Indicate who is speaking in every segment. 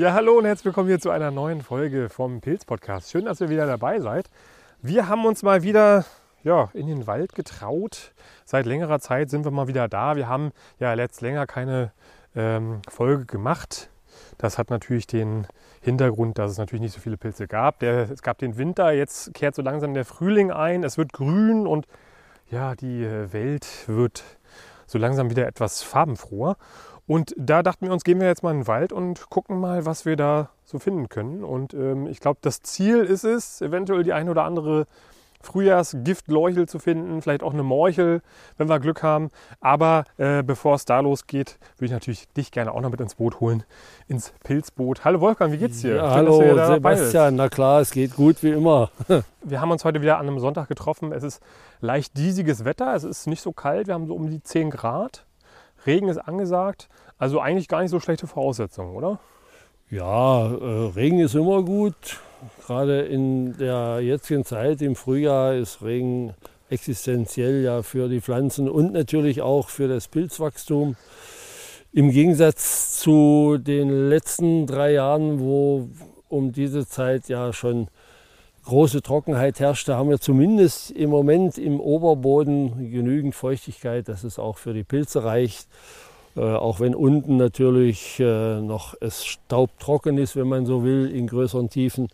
Speaker 1: Ja, hallo und herzlich willkommen hier zu einer neuen Folge vom Pilz Podcast. Schön, dass ihr wieder dabei seid. Wir haben uns mal wieder ja, in den Wald getraut. Seit längerer Zeit sind wir mal wieder da. Wir haben ja letzt länger keine ähm, Folge gemacht. Das hat natürlich den Hintergrund, dass es natürlich nicht so viele Pilze gab. Der, es gab den Winter, jetzt kehrt so langsam der Frühling ein. Es wird grün und ja, die äh, Welt wird so langsam wieder etwas farbenfroher. Und da dachten wir uns, gehen wir jetzt mal in den Wald und gucken mal, was wir da so finden können. Und ähm, ich glaube, das Ziel ist es, eventuell die eine oder andere Frühjahrsgiftleuchel zu finden, vielleicht auch eine Morchel, wenn wir Glück haben. Aber äh, bevor es da losgeht, würde ich natürlich dich gerne auch noch mit ins Boot holen, ins Pilzboot. Hallo Wolfgang, wie geht's dir?
Speaker 2: Ja, Schön, hallo Sebastian, na klar, es geht gut wie immer.
Speaker 1: wir haben uns heute wieder an einem Sonntag getroffen. Es ist leicht diesiges Wetter, es ist nicht so kalt, wir haben so um die 10 Grad. Regen ist angesagt, also eigentlich gar nicht so schlechte Voraussetzungen, oder?
Speaker 2: Ja, äh, Regen ist immer gut. Gerade in der jetzigen Zeit im Frühjahr ist Regen existenziell ja für die Pflanzen und natürlich auch für das Pilzwachstum. Im Gegensatz zu den letzten drei Jahren, wo um diese Zeit ja schon große Trockenheit herrschte, haben wir zumindest im Moment im Oberboden genügend Feuchtigkeit, dass es auch für die Pilze reicht. Äh, auch wenn unten natürlich äh, noch es staubtrocken ist, wenn man so will, in größeren Tiefen.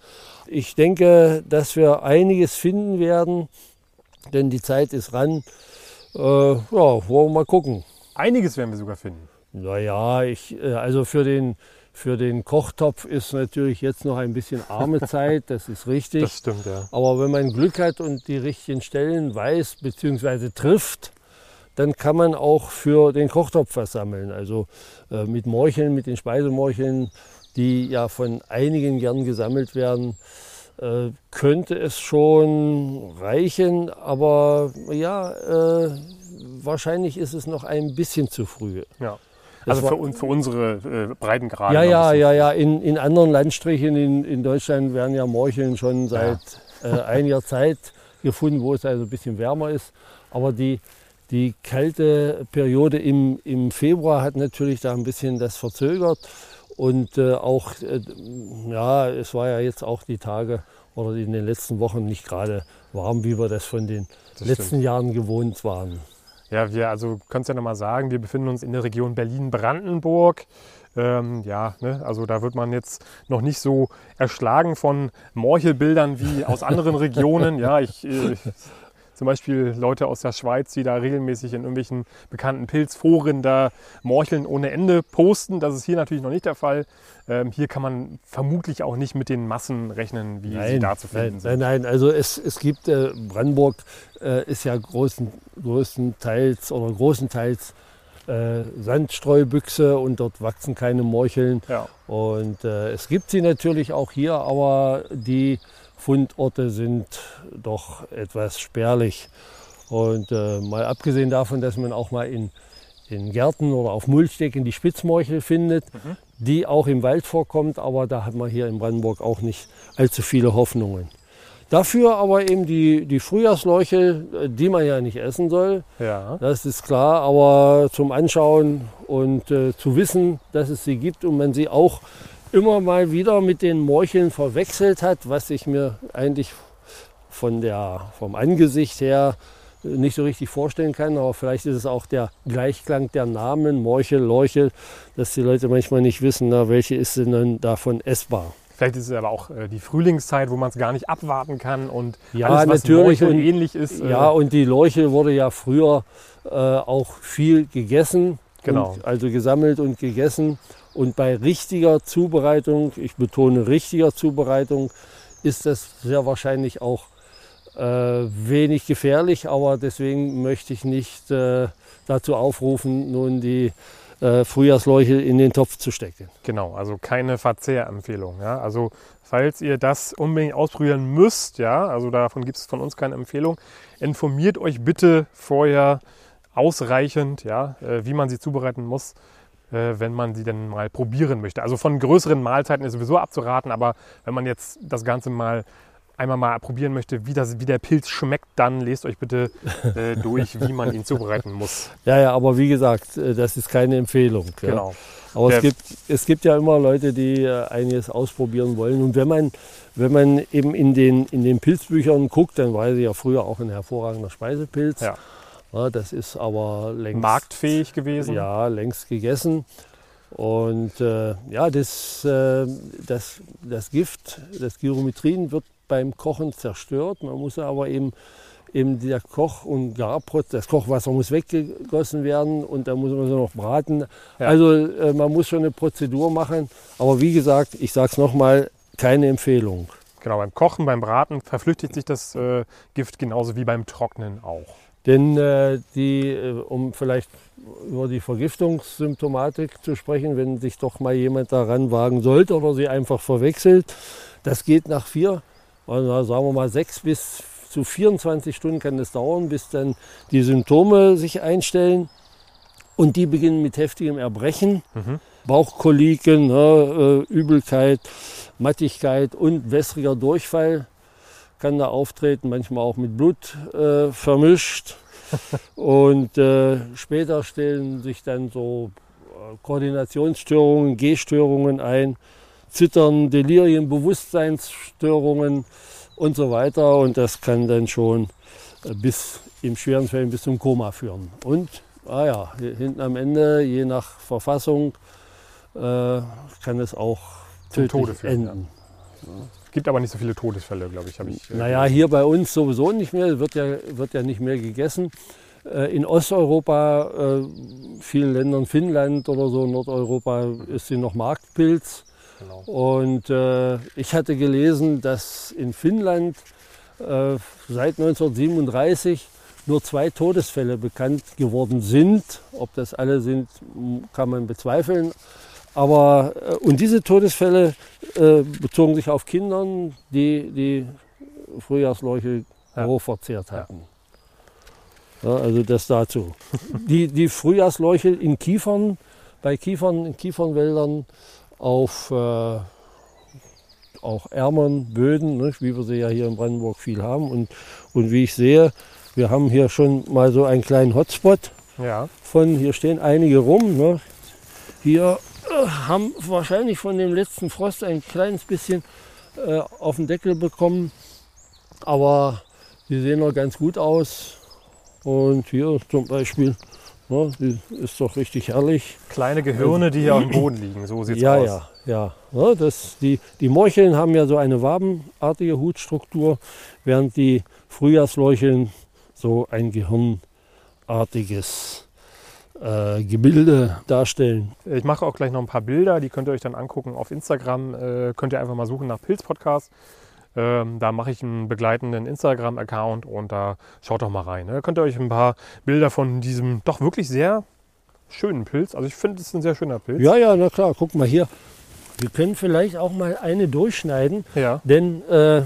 Speaker 2: Ich denke, dass wir einiges finden werden, denn die Zeit ist ran. Äh, ja, wollen wir mal gucken.
Speaker 1: Einiges werden wir sogar finden.
Speaker 2: Naja, ich, äh, also für den, für den Kochtopf ist natürlich jetzt noch ein bisschen arme Zeit, das ist richtig.
Speaker 1: Das stimmt, ja.
Speaker 2: Aber wenn man Glück hat und die richtigen Stellen weiß bzw. trifft, dann kann man auch für den Kochtopf was sammeln. Also äh, mit Morcheln, mit den Speisemorcheln, die ja von einigen gern gesammelt werden, äh, könnte es schon reichen. Aber ja, äh, wahrscheinlich ist es noch ein bisschen zu früh.
Speaker 1: Ja. Also für, für, unsere äh, Breitengrade.
Speaker 2: Ja, ja, ja, ja. In, in anderen Landstrichen in, in Deutschland werden ja Morcheln schon seit ja. äh, einiger Zeit gefunden, wo es also ein bisschen wärmer ist. Aber die, die kalte Periode im, im Februar hat natürlich da ein bisschen das verzögert. Und äh, auch, äh, ja, es war ja jetzt auch die Tage oder in den letzten Wochen nicht gerade warm, wie wir das von den das letzten stimmt. Jahren gewohnt waren.
Speaker 1: Ja, wir, also kannst ja nochmal sagen, wir befinden uns in der Region Berlin-Brandenburg. Ähm, ja, ne, also da wird man jetzt noch nicht so erschlagen von Morchelbildern wie aus anderen Regionen. Ja, ich, äh, zum Beispiel Leute aus der Schweiz, die da regelmäßig in irgendwelchen bekannten Pilzforen da Morcheln ohne Ende posten. Das ist hier natürlich noch nicht der Fall. Ähm, hier kann man vermutlich auch nicht mit den Massen rechnen, wie nein, sie da zu finden
Speaker 2: nein,
Speaker 1: sind.
Speaker 2: Nein, nein, also es, es gibt, äh, Brandenburg äh, ist ja großen, größtenteils oder großenteils äh, Sandstreubüchse und dort wachsen keine Morcheln. Ja. Und äh, es gibt sie natürlich auch hier, aber die Fundorte sind doch etwas spärlich. Und äh, mal abgesehen davon, dass man auch mal in, in Gärten oder auf Mulchdecken die Spitzmorchel findet, mhm. die auch im Wald vorkommt, aber da hat man hier in Brandenburg auch nicht allzu viele Hoffnungen. Dafür aber eben die, die Frühjahrsleuchel, äh, die man ja nicht essen soll. Ja. Das ist klar, aber zum Anschauen und äh, zu wissen, dass es sie gibt und man sie auch immer mal wieder mit den Morcheln verwechselt hat, was ich mir eigentlich von der, vom Angesicht her nicht so richtig vorstellen kann. Aber vielleicht ist es auch der Gleichklang der Namen, Morchel, Leuchel, dass die Leute manchmal nicht wissen, na, welche ist denn davon essbar.
Speaker 1: Vielleicht ist es aber auch äh, die Frühlingszeit, wo man es gar nicht abwarten kann und
Speaker 2: ja, alles, was natürlich und, ähnlich ist. Äh ja, und die Leuchel wurde ja früher äh, auch viel gegessen. Genau. Also gesammelt und gegessen. Und bei richtiger Zubereitung, ich betone richtiger Zubereitung, ist das sehr wahrscheinlich auch äh, wenig gefährlich, aber deswegen möchte ich nicht äh, dazu aufrufen, nun die äh, Frühjahrsleuchel in den Topf zu stecken.
Speaker 1: Genau, also keine Verzehrempfehlung. Ja? Also falls ihr das unbedingt ausprobieren müsst, ja, also davon gibt es von uns keine Empfehlung, informiert euch bitte vorher ausreichend, ja, äh, wie man sie zubereiten muss wenn man sie denn mal probieren möchte. Also von größeren Mahlzeiten ist sowieso abzuraten, aber wenn man jetzt das Ganze mal einmal mal probieren möchte, wie, das, wie der Pilz schmeckt, dann lest euch bitte äh, durch, wie man ihn zubereiten muss.
Speaker 2: Ja, ja, aber wie gesagt, äh, das ist keine Empfehlung. Ja.
Speaker 1: Genau.
Speaker 2: Aber es gibt, es gibt ja immer Leute, die äh, einiges ausprobieren wollen. Und wenn man, wenn man eben in den, in den Pilzbüchern guckt, dann war sie ja früher auch ein hervorragender Speisepilz.
Speaker 1: Ja.
Speaker 2: Das ist aber längst
Speaker 1: marktfähig gewesen.
Speaker 2: Ja, längst gegessen. Und äh, ja, das, äh, das, das Gift, das Gyrometrin wird beim Kochen zerstört. Man muss aber eben, eben der Koch- und Garprozess, das Kochwasser muss weggegossen werden und dann muss man so noch braten. Ja. Also äh, man muss schon eine Prozedur machen. Aber wie gesagt, ich sage es nochmal, keine Empfehlung.
Speaker 1: Genau, beim Kochen, beim Braten verflüchtigt sich das äh, Gift genauso wie beim Trocknen auch.
Speaker 2: Denn äh, die, äh, um vielleicht über die Vergiftungssymptomatik zu sprechen, wenn sich doch mal jemand daran wagen sollte oder sie einfach verwechselt, das geht nach vier, also sagen wir mal sechs bis zu 24 Stunden kann es dauern, bis dann die Symptome sich einstellen. Und die beginnen mit heftigem Erbrechen, mhm. Bauchkoliken, ne, äh, Übelkeit, Mattigkeit und wässriger Durchfall kann da auftreten, manchmal auch mit Blut äh, vermischt. und äh, später stellen sich dann so äh, Koordinationsstörungen, Gehstörungen ein, Zittern, Delirien, Bewusstseinsstörungen und so weiter. Und das kann dann schon äh, bis im schweren Fällen bis zum Koma führen. Und ah ja, hinten am Ende, je nach Verfassung, äh, kann es auch tödlich enden.
Speaker 1: Ja gibt aber nicht so viele Todesfälle, glaube ich.
Speaker 2: ich äh, naja, hier bei uns sowieso nicht mehr. Wird ja, wird ja nicht mehr gegessen. Äh, in Osteuropa, äh, vielen Ländern, Finnland oder so, Nordeuropa, ist sie noch Marktpilz. Genau. Und äh, ich hatte gelesen, dass in Finnland äh, seit 1937 nur zwei Todesfälle bekannt geworden sind. Ob das alle sind, kann man bezweifeln. Aber, äh, und diese Todesfälle äh, bezogen sich auf Kindern, die die Frühjahrsleuche ja. hochverzehrt hatten. Ja, also das dazu. die, die Frühjahrsleuche in Kiefern, bei Kiefern, in Kiefernwäldern auf äh, auch ärmeren Böden, ne, wie wir sie ja hier in Brandenburg viel haben. Und, und wie ich sehe, wir haben hier schon mal so einen kleinen Hotspot ja. von, hier stehen einige rum. Ne. Hier haben wahrscheinlich von dem letzten Frost ein kleines bisschen äh, auf den Deckel bekommen. Aber die sehen noch ganz gut aus. Und hier zum Beispiel, ja, die ist doch richtig herrlich.
Speaker 1: Kleine Gehirne, die hier auf dem Boden liegen, so sieht es
Speaker 2: ja,
Speaker 1: aus.
Speaker 2: Ja, ja, ja. Das, die, die Morcheln haben ja so eine wabenartige Hutstruktur, während die Frühjahrsleucheln so ein gehirnartiges äh, Gebilde darstellen.
Speaker 1: Ich mache auch gleich noch ein paar Bilder, die könnt ihr euch dann angucken auf Instagram. Äh, könnt ihr einfach mal suchen nach Pilz Podcast. Ähm, da mache ich einen begleitenden Instagram-Account und da schaut doch mal rein. Da ne? könnt ihr euch ein paar Bilder von diesem doch wirklich sehr schönen Pilz. Also ich finde, es ist ein sehr schöner Pilz.
Speaker 2: Ja, ja, na klar. Guck mal hier. Wir können vielleicht auch mal eine durchschneiden,
Speaker 1: ja.
Speaker 2: denn äh,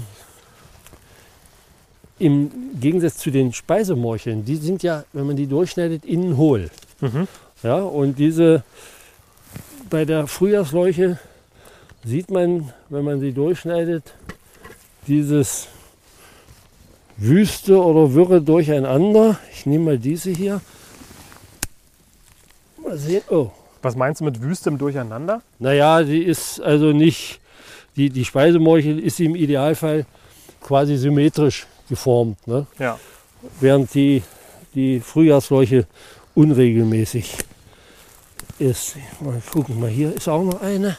Speaker 2: im Gegensatz zu den Speisemorcheln, die sind ja, wenn man die durchschneidet, innen hohl. Mhm. Ja, und diese bei der Frühjahrsleuche sieht man, wenn man sie durchschneidet, dieses wüste oder wirre Durcheinander. Ich nehme mal diese hier. Mal sehen. Oh.
Speaker 1: Was meinst du mit wüstem Durcheinander?
Speaker 2: Naja, die ist also nicht, die, die Speisemorchel ist im Idealfall quasi symmetrisch geformt. Ne?
Speaker 1: Ja.
Speaker 2: Während die, die Frühjahrsleuche unregelmäßig ist. Mal gucken, mal hier ist auch noch eine.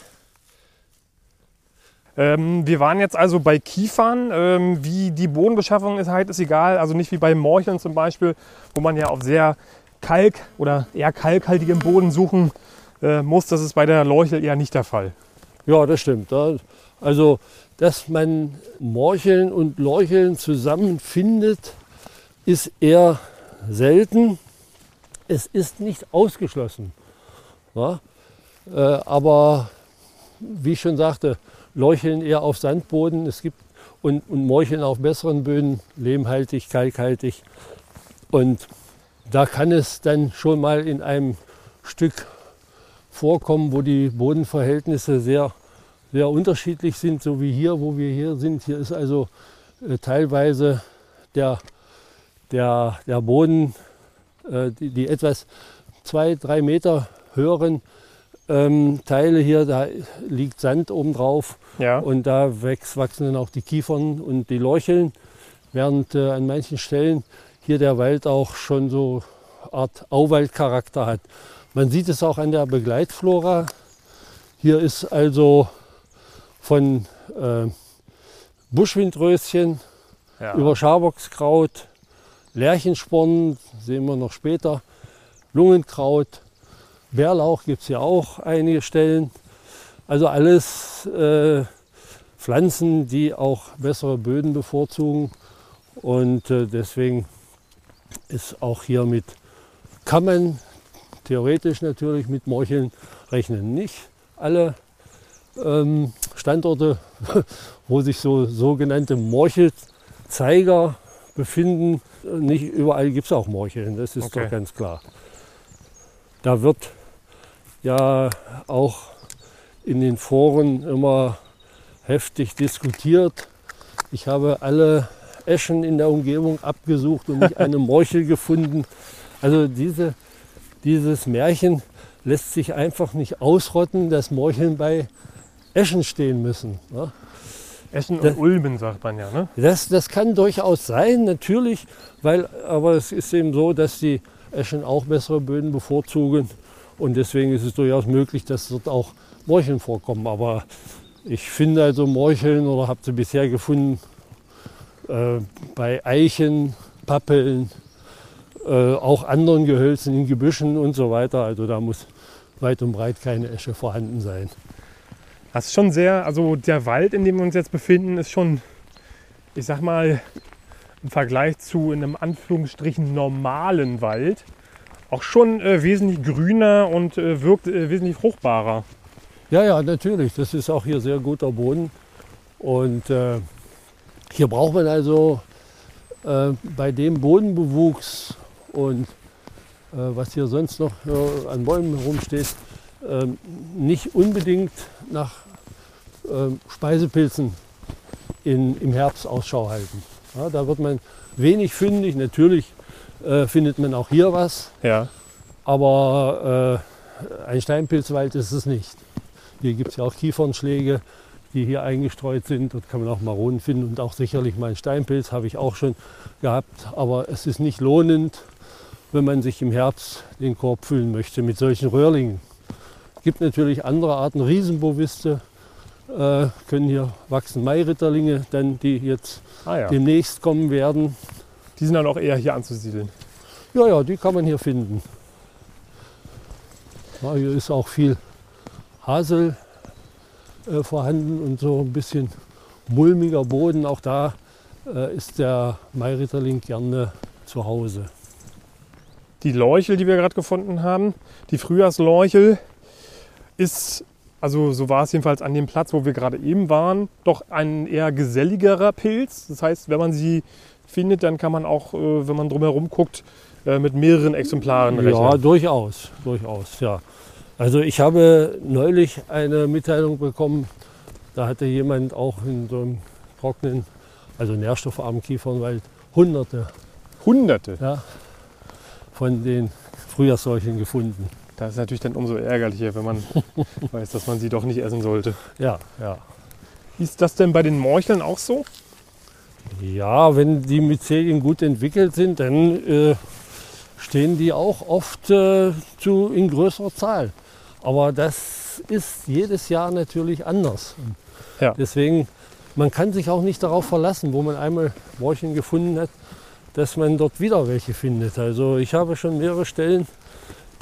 Speaker 1: Ähm, wir waren jetzt also bei Kiefern. Ähm, wie die Bodenbeschaffung ist halt, ist egal. Also nicht wie bei Morcheln zum Beispiel, wo man ja auf sehr kalk- oder eher kalkhaltigem Boden suchen äh, muss. Das ist bei der Leuchel eher nicht der Fall.
Speaker 2: Ja, das stimmt. Also, dass man Morcheln und Leucheln zusammenfindet, ist eher selten es ist nicht ausgeschlossen. Ja? Äh, aber wie ich schon sagte, Leucheln eher auf Sandboden es gibt, und, und Morcheln auf besseren Böden, lehmhaltig, kalkhaltig. Und da kann es dann schon mal in einem Stück vorkommen, wo die Bodenverhältnisse sehr, sehr unterschiedlich sind, so wie hier, wo wir hier sind. Hier ist also äh, teilweise der, der, der Boden, die, die, etwas zwei, drei Meter höheren ähm, Teile hier, da liegt Sand oben drauf ja. und da wächst, wachsen dann auch die Kiefern und die Lorcheln, während äh, an manchen Stellen hier der Wald auch schon so Art Auwaldcharakter hat. Man sieht es auch an der Begleitflora. Hier ist also von äh, Buschwindröschen ja. über Schabockskraut, Lärchensporn, sehen wir noch später, Lungenkraut, Bärlauch gibt es hier auch einige Stellen. Also alles äh, Pflanzen, die auch bessere Böden bevorzugen. Und äh, deswegen ist auch hier mit, kann theoretisch natürlich mit Morcheln rechnen. Nicht alle ähm, Standorte, wo sich so sogenannte Morchelzeiger befinden, nicht überall gibt es auch Morcheln, das ist okay. doch ganz klar. Da wird ja auch in den Foren immer heftig diskutiert. Ich habe alle Eschen in der Umgebung abgesucht und nicht eine Morchel gefunden. Also diese, dieses Märchen lässt sich einfach nicht ausrotten, dass Morcheln bei Eschen stehen müssen. Ne?
Speaker 1: Eschen und das, Ulmen sagt man ja. Ne?
Speaker 2: Das, das kann durchaus sein, natürlich, weil, aber es ist eben so, dass die Eschen auch bessere Böden bevorzugen und deswegen ist es durchaus möglich, dass dort auch Morcheln vorkommen. Aber ich finde also Morcheln oder habe sie bisher gefunden äh, bei Eichen, Pappeln, äh, auch anderen Gehölzen in Gebüschen und so weiter. Also da muss weit und breit keine Esche vorhanden sein.
Speaker 1: Das ist schon sehr, also der Wald, in dem wir uns jetzt befinden, ist schon, ich sag mal, im Vergleich zu einem Anführungsstrichen normalen Wald auch schon äh, wesentlich grüner und äh, wirkt äh, wesentlich fruchtbarer.
Speaker 2: Ja, ja, natürlich. Das ist auch hier sehr guter Boden. Und äh, hier braucht man also äh, bei dem Bodenbewuchs und äh, was hier sonst noch an Bäumen herumsteht, ähm, nicht unbedingt nach ähm, Speisepilzen in, im Herbst Ausschau halten. Ja, da wird man wenig fündig. Natürlich äh, findet man auch hier was. Ja. Aber äh, ein Steinpilzwald ist es nicht. Hier gibt es ja auch Kiefernschläge, die hier eingestreut sind. Dort kann man auch Maronen finden und auch sicherlich mal einen Steinpilz habe ich auch schon gehabt. Aber es ist nicht lohnend, wenn man sich im Herbst den Korb füllen möchte mit solchen Röhrlingen. Es gibt natürlich andere Arten, Riesenboviste äh, können hier wachsen, Mairitterlinge, dann die jetzt ah, ja. demnächst kommen werden.
Speaker 1: Die sind dann auch eher hier anzusiedeln.
Speaker 2: Ja, ja, die kann man hier finden. Ja, hier ist auch viel Hasel äh, vorhanden und so ein bisschen mulmiger Boden. Auch da äh, ist der Mairitterling gerne zu Hause.
Speaker 1: Die Leuchel, die wir gerade gefunden haben, die Frühjahrsleuchel, ist, also so war es jedenfalls an dem Platz, wo wir gerade eben waren, doch ein eher geselligerer Pilz. Das heißt, wenn man sie findet, dann kann man auch, äh, wenn man drumherum guckt, äh, mit mehreren Exemplaren rechnen.
Speaker 2: Ja, durchaus, durchaus, ja. Also ich habe neulich eine Mitteilung bekommen, da hatte jemand auch in so einem trockenen, also nährstoffarmen Kiefernwald Hunderte.
Speaker 1: Hunderte?
Speaker 2: Ja, von den Frühjahrsseuchen gefunden.
Speaker 1: Das ist natürlich dann umso ärgerlicher, wenn man weiß, dass man sie doch nicht essen sollte.
Speaker 2: Ja, ja.
Speaker 1: Ist das denn bei den Morcheln auch so?
Speaker 2: Ja, wenn die Myzelien gut entwickelt sind, dann äh, stehen die auch oft äh, zu, in größerer Zahl. Aber das ist jedes Jahr natürlich anders. Ja. Deswegen, man kann sich auch nicht darauf verlassen, wo man einmal Morcheln gefunden hat, dass man dort wieder welche findet. Also ich habe schon mehrere Stellen,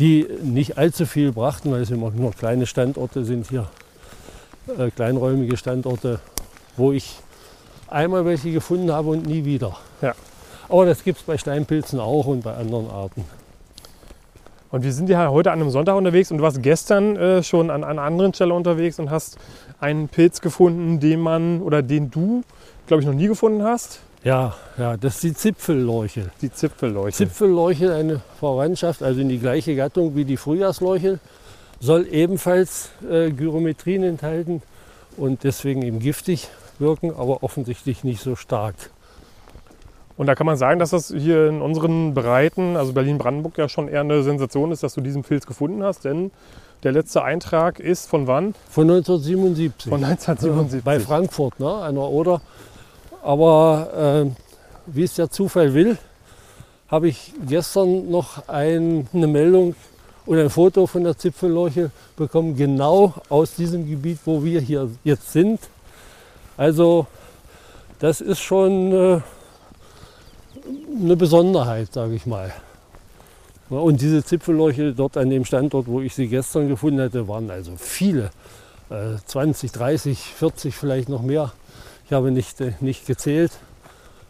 Speaker 2: die nicht allzu viel brachten, weil es immer nur kleine Standorte sind hier, äh, kleinräumige Standorte, wo ich einmal welche gefunden habe und nie wieder. Ja. Aber das gibt es bei Steinpilzen auch und bei anderen Arten.
Speaker 1: Und wir sind ja heute an einem Sonntag unterwegs und du warst gestern äh, schon an einer anderen Stelle unterwegs und hast einen Pilz gefunden, den man oder den du, glaube ich, noch nie gefunden hast.
Speaker 2: Ja, ja, das ist die Zipfelleuchel.
Speaker 1: Die Zipfelleuchel.
Speaker 2: Zipfelleuchel, eine Verwandtschaft, also in die gleiche Gattung wie die Frühjahrsleuchel, soll ebenfalls äh, Gyrometrien enthalten und deswegen eben giftig wirken, aber offensichtlich nicht so stark.
Speaker 1: Und da kann man sagen, dass das hier in unseren Breiten, also Berlin-Brandenburg, ja schon eher eine Sensation ist, dass du diesen Pilz gefunden hast. Denn der letzte Eintrag ist von wann?
Speaker 2: Von 1977.
Speaker 1: Von 1977.
Speaker 2: Bei Frankfurt, ne, an der Oder. Aber äh, wie es der Zufall will, habe ich gestern noch ein, eine Meldung und ein Foto von der Zipfellorche bekommen, genau aus diesem Gebiet, wo wir hier jetzt sind. Also das ist schon äh, eine Besonderheit, sage ich mal. Und diese Zipfellorche dort an dem Standort, wo ich sie gestern gefunden hatte, waren also viele. 20, 30, 40 vielleicht noch mehr. Ich habe nicht, äh, nicht gezählt.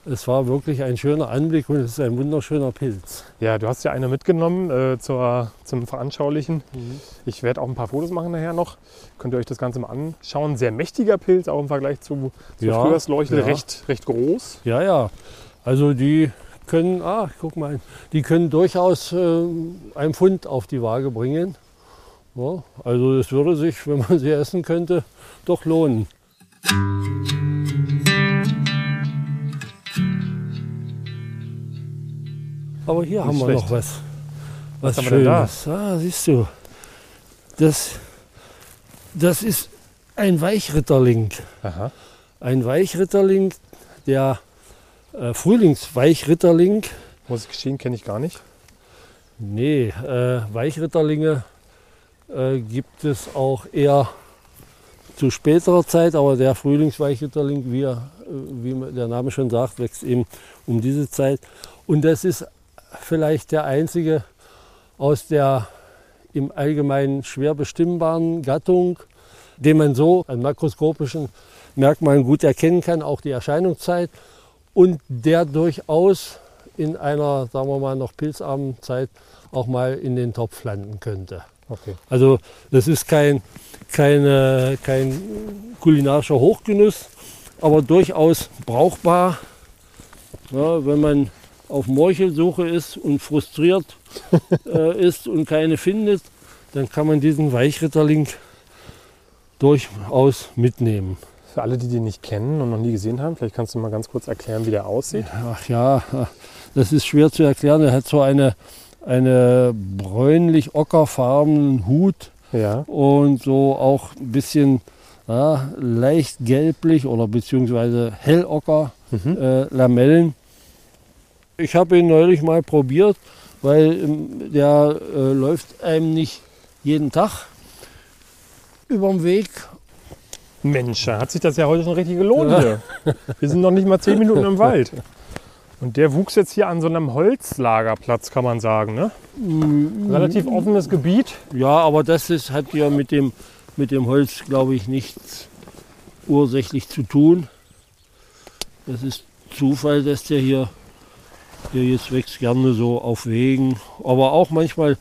Speaker 2: Es war wirklich ein schöner Anblick und es ist ein wunderschöner Pilz.
Speaker 1: Ja, du hast ja eine mitgenommen äh, zur, zum Veranschaulichen. Mhm. Ich werde auch ein paar Fotos machen nachher noch. Könnt ihr euch das Ganze mal anschauen. Sehr mächtiger Pilz, auch im Vergleich zu, zu ja, Frühjahrsleuchte, ja. recht, recht groß.
Speaker 2: Ja, ja. Also die können, ah, guck mal, die können durchaus äh, einen Pfund auf die Waage bringen. Ja, also es würde sich, wenn man sie essen könnte, doch lohnen. Aber hier Nicht haben wir schlecht. noch was. Was, was Schönes. Ah, siehst du. Das, das ist ein Weichritterling. Aha. Ein Weichritterling, der äh, Frühlingsweichritterling.
Speaker 1: Muss ich gestehen, kenne ich gar nicht.
Speaker 2: Nee, äh, Weichritterlinge äh, gibt es auch eher zu späterer Zeit, aber der Frühlingsweichritterling, wie, er, wie der Name schon sagt, wächst eben um diese Zeit. Und das ist vielleicht der einzige aus der im Allgemeinen schwer bestimmbaren Gattung, den man so an makroskopischen Merkmalen gut erkennen kann, auch die Erscheinungszeit und der durchaus in einer, sagen wir mal, noch pilzarmen Zeit auch mal in den Topf landen könnte. Okay. Also das ist kein, keine, kein kulinarischer Hochgenuss, aber durchaus brauchbar, ja, wenn man auf Morchelsuche ist und frustriert äh, ist und keine findet, dann kann man diesen Weichritterling durchaus mitnehmen.
Speaker 1: Für alle, die den nicht kennen und noch nie gesehen haben, vielleicht kannst du mal ganz kurz erklären, wie der aussieht.
Speaker 2: Ach ja, das ist schwer zu erklären. Er hat so eine, eine bräunlich-ockerfarbenen Hut ja. und so auch ein bisschen ja, leicht gelblich oder beziehungsweise hellocker mhm. äh, Lamellen. Ich habe ihn neulich mal probiert, weil ähm, der äh, läuft einem nicht jeden Tag über den Weg
Speaker 1: Mensch, hat sich das ja heute schon richtig gelohnt hier. Wir sind noch nicht mal zehn Minuten im Wald. Und der wuchs jetzt hier an so einem Holzlagerplatz, kann man sagen. Ne? Mm, Relativ offenes Gebiet.
Speaker 2: Ja, aber das ist, hat ja mit dem, mit dem Holz, glaube ich, nichts ursächlich zu tun. Das ist Zufall, dass der hier, hier jetzt wächst gerne so auf Wegen, aber auch manchmal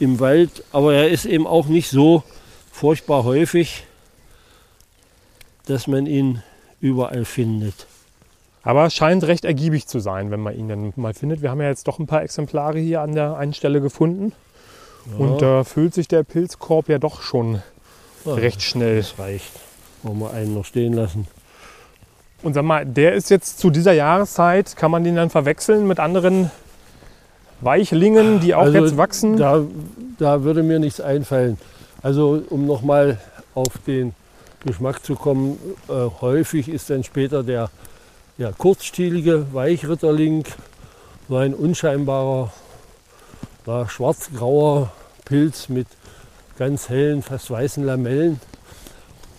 Speaker 2: im Wald. Aber er ist eben auch nicht so furchtbar häufig dass man ihn überall findet.
Speaker 1: Aber es scheint recht ergiebig zu sein, wenn man ihn dann mal findet. Wir haben ja jetzt doch ein paar Exemplare hier an der einen Stelle gefunden. Ja. Und da füllt sich der Pilzkorb ja doch schon ja, recht schnell.
Speaker 2: Das reicht. Wollen wir einen noch stehen lassen.
Speaker 1: Und sag mal, der ist jetzt zu dieser Jahreszeit, kann man den dann verwechseln mit anderen Weichlingen, die auch also jetzt wachsen?
Speaker 2: Da, da würde mir nichts einfallen. Also um nochmal auf den Geschmack zu kommen. Äh, häufig ist dann später der, der kurzstielige Weichritterling, so ein unscheinbarer ja, schwarzgrauer Pilz mit ganz hellen, fast weißen Lamellen.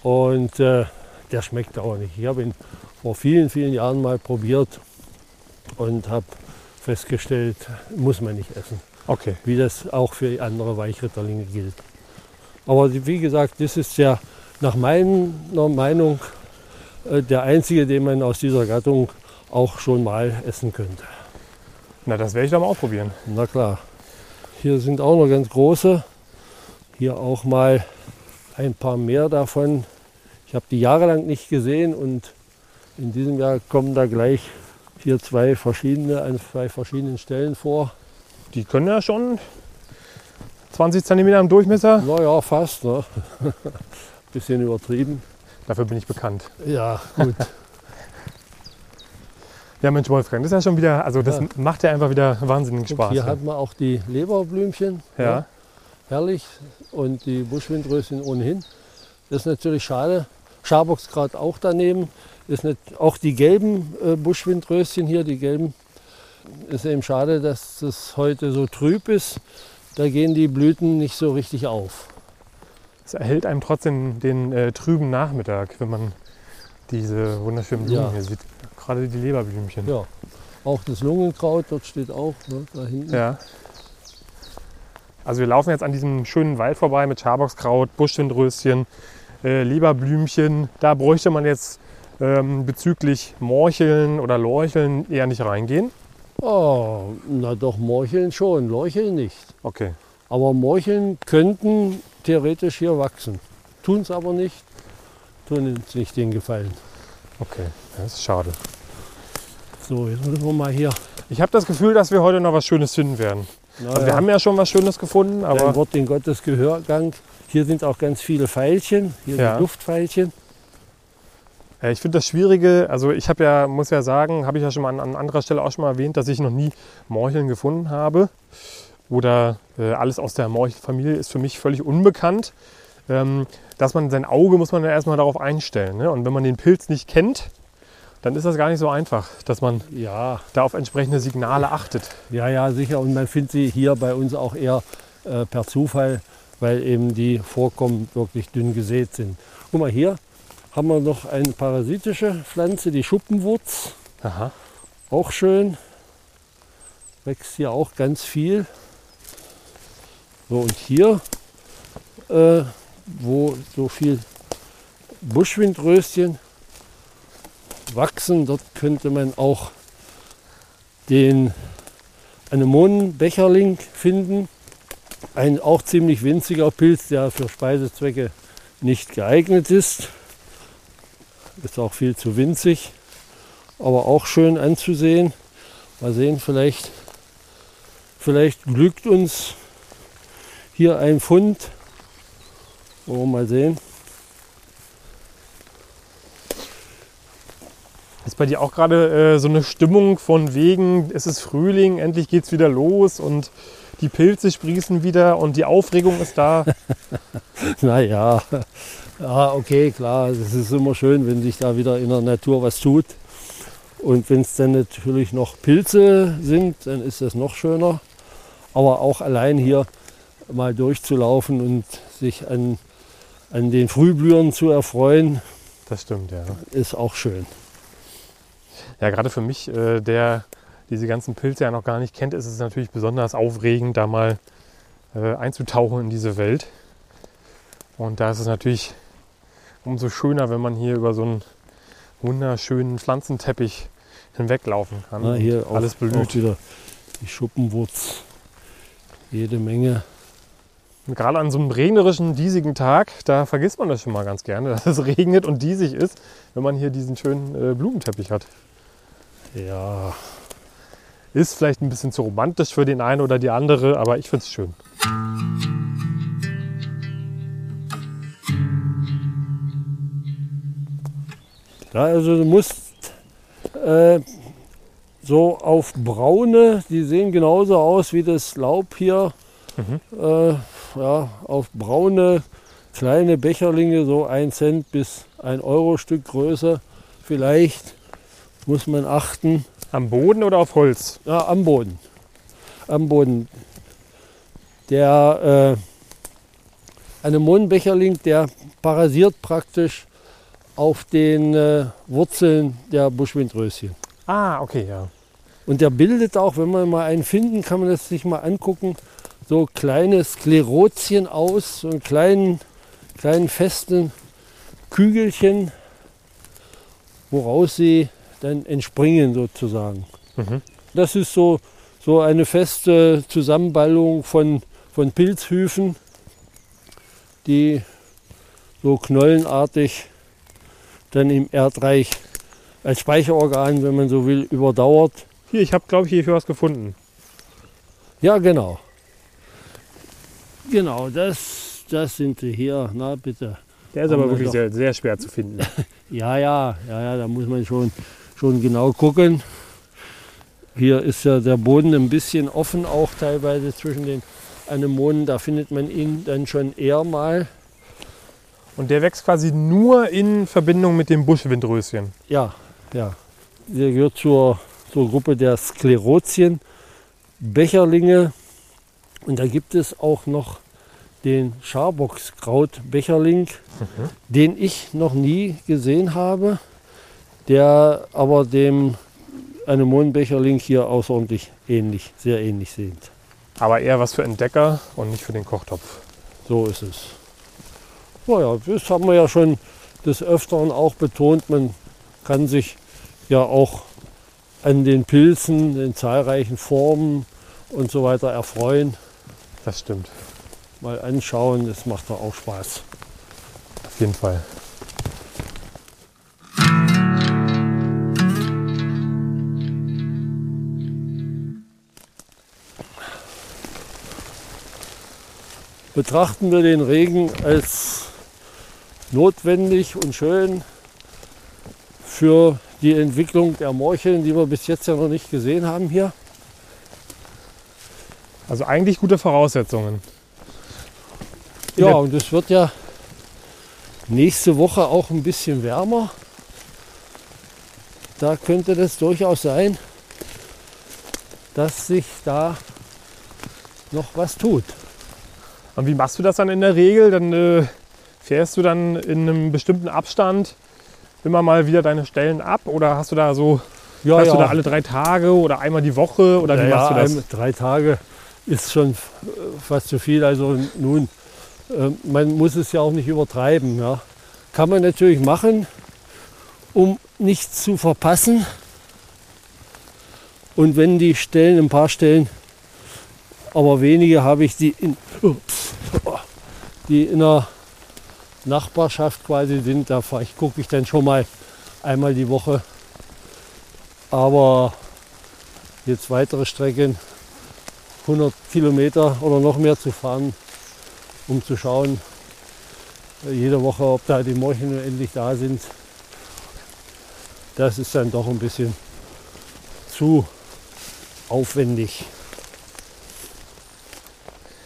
Speaker 2: Und äh, der schmeckt auch nicht. Ich habe ihn vor vielen, vielen Jahren mal probiert und habe festgestellt, muss man nicht essen. Okay. Wie das auch für andere Weichritterlinge gilt. Aber wie gesagt, das ist ja nach meiner Meinung der einzige, den man aus dieser Gattung auch schon mal essen könnte.
Speaker 1: Na, das werde ich dann mal ausprobieren.
Speaker 2: Na klar. Hier sind auch noch ganz große. Hier auch mal ein paar mehr davon. Ich habe die jahrelang nicht gesehen und in diesem Jahr kommen da gleich hier zwei verschiedene an zwei verschiedenen Stellen vor.
Speaker 1: Die können ja schon 20 cm im Durchmesser.
Speaker 2: Naja, fast. Ne? bisschen übertrieben.
Speaker 1: Dafür bin ich bekannt.
Speaker 2: Ja, gut.
Speaker 1: ja, Mensch, Wolfgang, das ist ja schon wieder, also das ja. macht ja einfach wieder wahnsinnig Spaß.
Speaker 2: hier ja. hat man auch die Leberblümchen.
Speaker 1: Ja. ja.
Speaker 2: Herrlich. Und die Buschwindröschen ohnehin. Das ist natürlich schade. Schaboxgrad auch daneben. Ist nicht, auch die gelben äh, Buschwindröschen hier, die gelben, ist eben schade, dass das heute so trüb ist. Da gehen die Blüten nicht so richtig auf.
Speaker 1: Es erhält einem trotzdem den äh, trüben Nachmittag, wenn man diese wunderschönen Blumen ja. hier sieht. Gerade die Leberblümchen.
Speaker 2: Ja, auch das Lungenkraut, dort steht auch, ne, da hinten.
Speaker 1: Ja. Also wir laufen jetzt an diesem schönen Wald vorbei mit Schaboxkraut, Buschwindröschen, äh, Leberblümchen. Da bräuchte man jetzt ähm, bezüglich Morcheln oder Lorcheln eher nicht reingehen.
Speaker 2: Oh, na doch, Morcheln schon, Lorcheln nicht.
Speaker 1: Okay.
Speaker 2: Aber Morcheln könnten theoretisch hier wachsen. Tun es aber nicht, tun uns nicht den Gefallen.
Speaker 1: Okay, das ist schade.
Speaker 2: So, jetzt müssen wir mal hier.
Speaker 1: Ich habe das Gefühl, dass wir heute noch was Schönes finden werden. Naja. Also wir haben ja schon was Schönes gefunden, aber.
Speaker 2: Ein Wort in Gottes Gehörgang. Hier sind auch ganz viele Pfeilchen, hier ja. sind Duftpfeilchen.
Speaker 1: Ja, ich finde das Schwierige, also ich habe ja, muss ja sagen, habe ich ja schon mal an, an, anderer Stelle auch schon mal erwähnt, dass ich noch nie Morcheln gefunden habe. Oder äh, alles aus der Morchelfamilie ist für mich völlig unbekannt. Ähm, dass man sein Auge muss man ja erstmal darauf einstellen. Ne? Und wenn man den Pilz nicht kennt, dann ist das gar nicht so einfach, dass man ja. da auf entsprechende Signale achtet.
Speaker 2: Ja, ja, sicher. Und man findet sie hier bei uns auch eher äh, per Zufall, weil eben die Vorkommen wirklich dünn gesät sind. Guck mal, hier haben wir noch eine parasitische Pflanze, die Schuppenwurz.
Speaker 1: Aha.
Speaker 2: Auch schön. Wächst hier auch ganz viel. So, und hier, äh, wo so viel Buschwindröschen wachsen. Dort könnte man auch den Anemonenbecherling finden. Ein auch ziemlich winziger Pilz, der für Speisezwecke nicht geeignet ist. Ist auch viel zu winzig, aber auch schön anzusehen. Mal sehen, vielleicht, vielleicht glückt uns hier ein Fund. Wollen wir mal sehen.
Speaker 1: Ist bei dir auch gerade äh, so eine Stimmung von wegen, es ist Frühling, endlich geht es wieder los und die Pilze sprießen wieder und die Aufregung ist da?
Speaker 2: naja, ja, okay, klar, es ist immer schön, wenn sich da wieder in der Natur was tut. Und wenn es dann natürlich noch Pilze sind, dann ist das noch schöner. Aber auch allein hier mal durchzulaufen und sich an, an den Frühblühern zu erfreuen,
Speaker 1: das stimmt, ja.
Speaker 2: Ist auch schön.
Speaker 1: Ja, gerade für mich, äh, der diese ganzen Pilze ja noch gar nicht kennt, ist es natürlich besonders aufregend, da mal äh, einzutauchen in diese Welt. Und da ist es natürlich umso schöner, wenn man hier über so einen wunderschönen Pflanzenteppich hinweglaufen kann.
Speaker 2: Na, hier alles blüht. Auch wieder die Schuppenwurz. Jede Menge.
Speaker 1: Und gerade an so einem regnerischen, diesigen Tag, da vergisst man das schon mal ganz gerne, dass es regnet und diesig ist, wenn man hier diesen schönen äh, Blumenteppich hat.
Speaker 2: Ja.
Speaker 1: Ist vielleicht ein bisschen zu romantisch für den einen oder die andere, aber ich finde es schön.
Speaker 2: Ja, also du musst äh, so auf braune, die sehen genauso aus wie das Laub hier, mhm. äh, ja, auf braune kleine Becherlinge, so ein Cent bis ein Euro Stück Größe vielleicht muss man achten.
Speaker 1: Am Boden oder auf Holz?
Speaker 2: Ja, am Boden. Am Boden. Der äh, Anemonenbecherling, der parasiert praktisch auf den äh, Wurzeln der Buschwindröschen.
Speaker 1: Ah, okay, ja.
Speaker 2: Und der bildet auch, wenn wir mal einen finden, kann man das sich mal angucken, so kleine Sklerotien aus, so einen kleinen, kleinen festen Kügelchen, woraus sie dann entspringen sozusagen. Mhm. Das ist so, so eine feste Zusammenballung von, von Pilzhüfen, die so knollenartig dann im Erdreich als Speicherorgan, wenn man so will, überdauert.
Speaker 1: Hier, ich habe, glaube ich, hierfür was gefunden.
Speaker 2: Ja, genau. Genau, das, das sind sie hier. Na bitte.
Speaker 1: Der ist aber wirklich sehr, sehr schwer zu finden.
Speaker 2: ja, ja, ja, ja, da muss man schon, schon genau gucken. Hier ist ja der Boden ein bisschen offen, auch teilweise zwischen den Anemonen. Da findet man ihn dann schon eher mal.
Speaker 1: Und der wächst quasi nur in Verbindung mit dem Buschwindröschen.
Speaker 2: Ja, ja. Der gehört zur, zur Gruppe der Sklerotien, Becherlinge. Und da gibt es auch noch den Scharbockskraut-Becherling, mhm. den ich noch nie gesehen habe, der aber dem Anemonenbecherling hier außerordentlich ähnlich, sehr ähnlich sind.
Speaker 1: Aber eher was für Entdecker und nicht für den Kochtopf.
Speaker 2: So ist es. Naja, das haben wir ja schon des Öfteren auch betont. Man kann sich ja auch an den Pilzen in zahlreichen Formen und so weiter erfreuen.
Speaker 1: Das stimmt.
Speaker 2: Mal anschauen, das macht doch auch Spaß.
Speaker 1: Auf jeden Fall.
Speaker 2: Betrachten wir den Regen als notwendig und schön für die Entwicklung der Morcheln, die wir bis jetzt ja noch nicht gesehen haben hier.
Speaker 1: Also eigentlich gute Voraussetzungen.
Speaker 2: Ja, und es wird ja nächste Woche auch ein bisschen wärmer. Da könnte das durchaus sein, dass sich da noch was tut.
Speaker 1: Und wie machst du das dann in der Regel? Dann äh, fährst du dann in einem bestimmten Abstand immer mal wieder deine Stellen ab oder hast du da so, ja, hast ja. du da alle drei Tage oder einmal die Woche oder wie ja, machst du das?
Speaker 2: Drei Tage ist schon fast zu viel. Also nun, äh, man muss es ja auch nicht übertreiben. Ja. Kann man natürlich machen, um nichts zu verpassen. Und wenn die Stellen, ein paar Stellen, aber wenige habe ich, die in, die in der Nachbarschaft quasi sind, da ich, gucke ich dann schon mal einmal die Woche. Aber jetzt weitere Strecken 100 Kilometer oder noch mehr zu fahren, um zu schauen, äh, jede Woche, ob da die Morchen endlich da sind. Das ist dann doch ein bisschen zu aufwendig.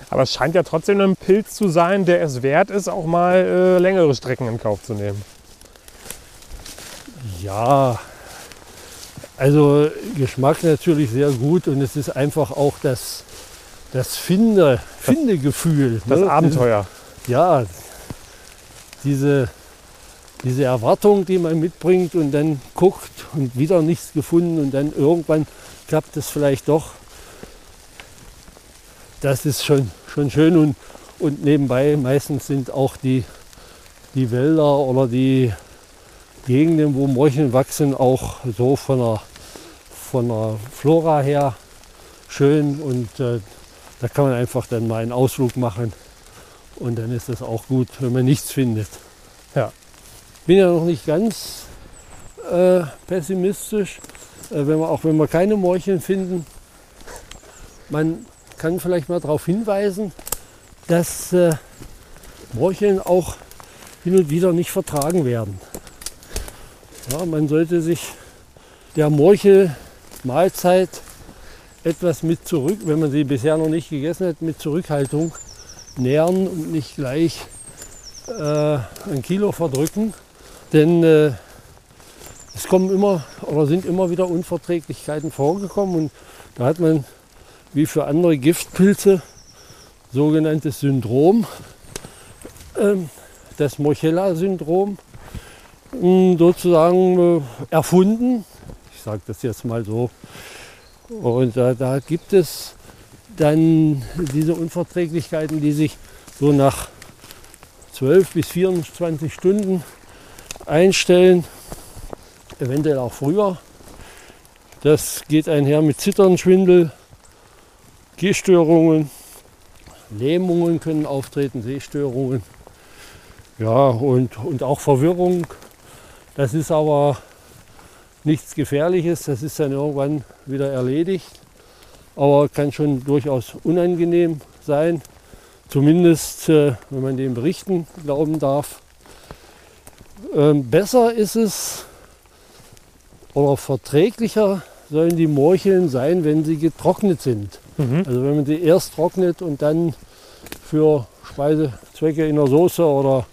Speaker 1: Aber es scheint ja trotzdem ein Pilz zu sein, der es wert ist, auch mal äh, längere Strecken in Kauf zu nehmen.
Speaker 2: Ja, also Geschmack natürlich sehr gut und es ist einfach auch das, das Finde, Findegefühl.
Speaker 1: Das, ne? Abenteuer.
Speaker 2: Ja, diese, diese Erwartung, die man mitbringt und dann guckt und wieder nichts gefunden und dann irgendwann klappt es vielleicht doch. Das ist schon, schon schön und, und nebenbei meistens sind auch die, die Wälder oder die Gegenden, wo Morcheln wachsen, auch so von der, von der Flora her schön und äh, da kann man einfach dann mal einen Ausflug machen und dann ist das auch gut, wenn man nichts findet. Ja. Bin ja noch nicht ganz äh, pessimistisch, äh, wenn wir, auch wenn wir keine Morcheln finden. Man kann vielleicht mal darauf hinweisen, dass äh, Morcheln auch hin und wieder nicht vertragen werden. Ja, man sollte sich der Morchel-Mahlzeit etwas mit zurück, wenn man sie bisher noch nicht gegessen hat, mit Zurückhaltung nähern und nicht gleich äh, ein Kilo verdrücken. Denn äh, es kommen immer oder sind immer wieder Unverträglichkeiten vorgekommen und da hat man wie für andere Giftpilze sogenanntes Syndrom, ähm, das Mochella-Syndrom sozusagen äh, erfunden. Ich sage das jetzt mal so. Und äh, da gibt es dann diese Unverträglichkeiten, die sich so nach 12 bis 24 Stunden einstellen, eventuell auch früher. Das geht einher mit Zittern, Schwindel, Gehstörungen, Lähmungen können auftreten, Sehstörungen. Ja, und, und auch Verwirrung. Das ist aber nichts Gefährliches, das ist dann irgendwann wieder erledigt. Aber kann schon durchaus unangenehm sein. Zumindest, äh, wenn man den Berichten glauben darf. Ähm, besser ist es oder verträglicher sollen die Morcheln sein, wenn sie getrocknet sind. Mhm. Also wenn man die erst trocknet und dann für Speisezwecke in der Soße oder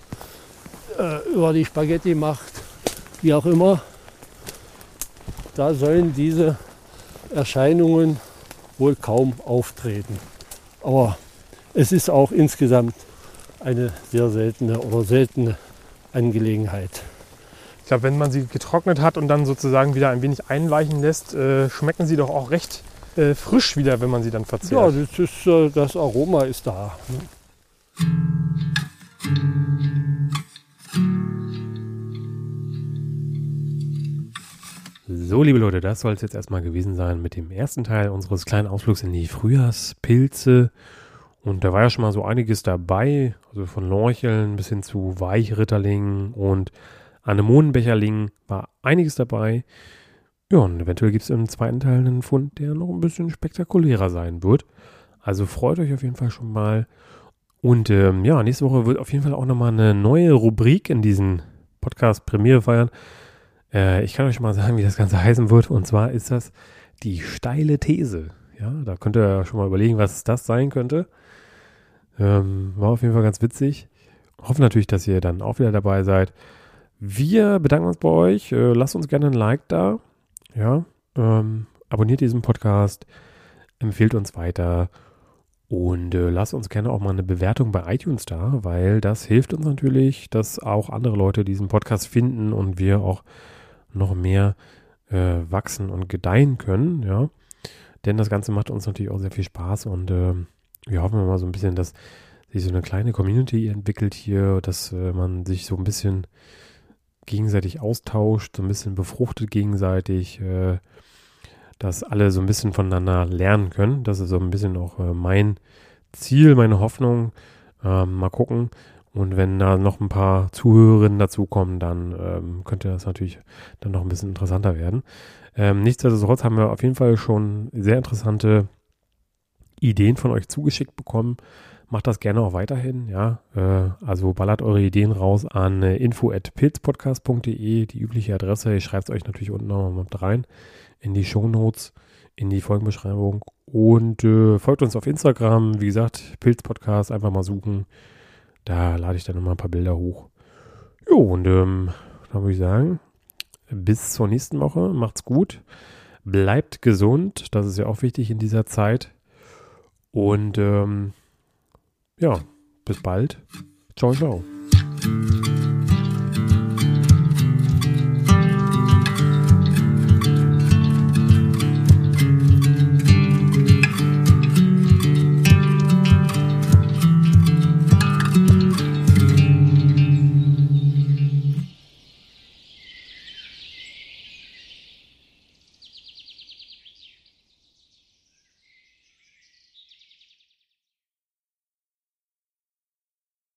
Speaker 2: äh, über die Spaghetti macht, wie auch immer, da sollen diese Erscheinungen wohl kaum auftreten. Aber es ist auch insgesamt eine sehr seltene oder seltene Angelegenheit.
Speaker 1: Ich glaube, wenn man sie getrocknet hat und dann sozusagen wieder ein wenig einweichen lässt, äh, schmecken sie doch auch recht äh, frisch wieder, wenn man sie dann verzehrt.
Speaker 2: Ja, das, ist, äh, das Aroma ist da.
Speaker 1: So, liebe Leute, das soll es jetzt erstmal gewesen sein mit dem ersten Teil unseres kleinen Ausflugs in die Frühjahrspilze. Und da war ja schon mal so einiges dabei, also von Lorcheln bis hin zu Weichritterlingen und Anemonenbecherlingen war einiges dabei. Ja, und eventuell gibt es im zweiten Teil einen Fund, der noch ein bisschen spektakulärer sein wird. Also freut euch auf jeden Fall schon mal. Und ähm, ja, nächste Woche wird auf jeden Fall auch nochmal eine neue Rubrik in diesen Podcast Premiere feiern. Äh, ich kann euch mal sagen, wie das Ganze heißen wird. Und zwar ist das die steile These. Ja, da könnt ihr schon mal überlegen, was das sein könnte. Ähm, war auf jeden Fall ganz witzig. Hoffe natürlich, dass ihr dann auch wieder dabei seid. Wir bedanken uns bei euch. Äh, lasst uns gerne ein Like da. Ja, ähm, abonniert diesen Podcast, empfehlt uns weiter und äh, lasst uns gerne auch mal eine Bewertung bei iTunes da, weil das hilft uns natürlich, dass auch andere Leute diesen Podcast finden und wir auch noch mehr äh, wachsen und gedeihen können, ja. Denn das Ganze macht uns natürlich auch sehr viel Spaß und äh, wir hoffen mal so ein bisschen, dass sich so eine kleine Community entwickelt hier, dass äh, man sich so ein bisschen gegenseitig austauscht, so ein bisschen befruchtet gegenseitig, äh, dass alle so ein bisschen voneinander lernen können. Das ist so ein bisschen auch äh, mein Ziel, meine Hoffnung. Ähm, mal gucken, und wenn da noch ein paar Zuhörerinnen dazukommen, dann ähm, könnte das natürlich dann noch ein bisschen interessanter werden. Ähm, nichtsdestotrotz haben wir auf jeden Fall schon sehr interessante Ideen von euch zugeschickt bekommen. Macht das gerne auch weiterhin, ja. Äh, also ballert eure Ideen raus an äh, info.pilzpodcast.de, die übliche Adresse. Ich schreibe es euch natürlich unten noch mal mit rein in die Shownotes, in die Folgenbeschreibung. Und äh, folgt uns auf Instagram, wie gesagt, Pilzpodcast, einfach mal suchen. Da lade ich dann nochmal ein paar Bilder hoch. Jo, und ähm, dann würde ich sagen, bis zur nächsten Woche. Macht's gut. Bleibt gesund. Das ist ja auch wichtig in dieser Zeit. Und ähm, ja, bis bald. Ciao, ciao.